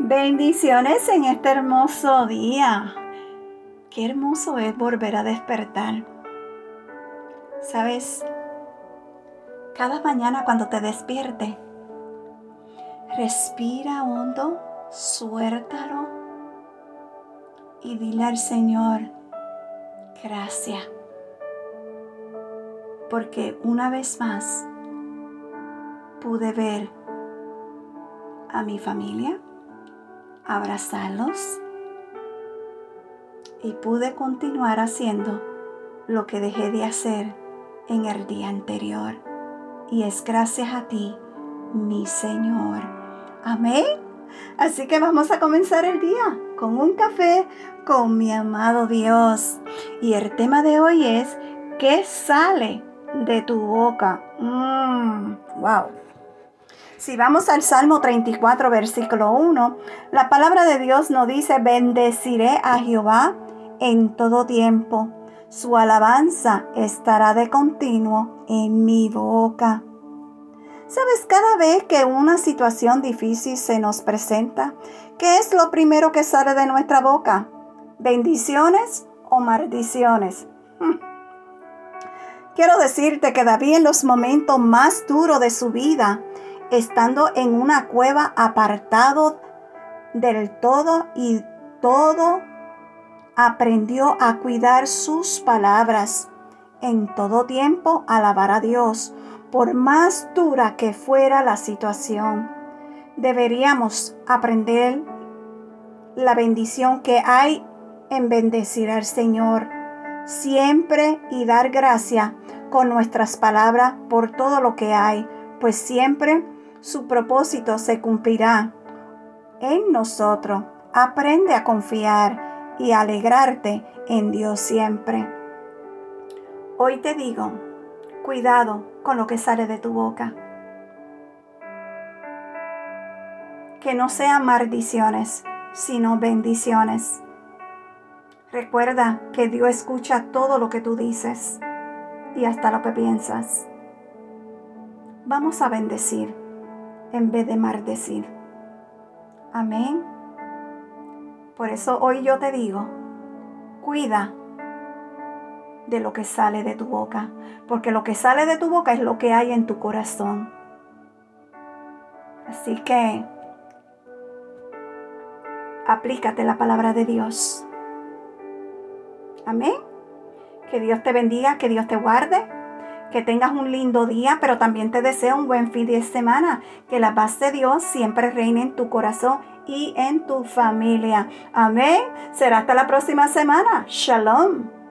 Bendiciones en este hermoso día. Qué hermoso es volver a despertar. Sabes, cada mañana cuando te despierte, respira hondo, suéltalo y dile al Señor, gracias. Porque una vez más pude ver a mi familia, abrazarlos y pude continuar haciendo lo que dejé de hacer en el día anterior. Y es gracias a ti, mi Señor. Amén. Así que vamos a comenzar el día con un café con mi amado Dios. Y el tema de hoy es, ¿qué sale de tu boca? Mmm, wow. Si vamos al Salmo 34, versículo 1, la palabra de Dios nos dice, bendeciré a Jehová en todo tiempo. Su alabanza estará de continuo en mi boca. ¿Sabes? Cada vez que una situación difícil se nos presenta, ¿qué es lo primero que sale de nuestra boca? ¿Bendiciones o maldiciones? Quiero decirte que David en los momentos más duros de su vida, estando en una cueva apartado del todo y todo, aprendió a cuidar sus palabras. En todo tiempo alabar a Dios, por más dura que fuera la situación. Deberíamos aprender la bendición que hay en bendecir al Señor siempre y dar gracia con nuestras palabras por todo lo que hay, pues siempre su propósito se cumplirá en nosotros. Aprende a confiar y alegrarte en Dios siempre. Hoy te digo, cuidado con lo que sale de tu boca. Que no sean maldiciones, sino bendiciones. Recuerda que Dios escucha todo lo que tú dices y hasta lo que piensas. Vamos a bendecir en vez de maldecir. Amén. Por eso hoy yo te digo, cuida de lo que sale de tu boca, porque lo que sale de tu boca es lo que hay en tu corazón. Así que aplícate la palabra de Dios. Amén. Que Dios te bendiga, que Dios te guarde que tengas un lindo día, pero también te deseo un buen fin de semana. Que la paz de Dios siempre reine en tu corazón y en tu familia. Amén. Será hasta la próxima semana. Shalom.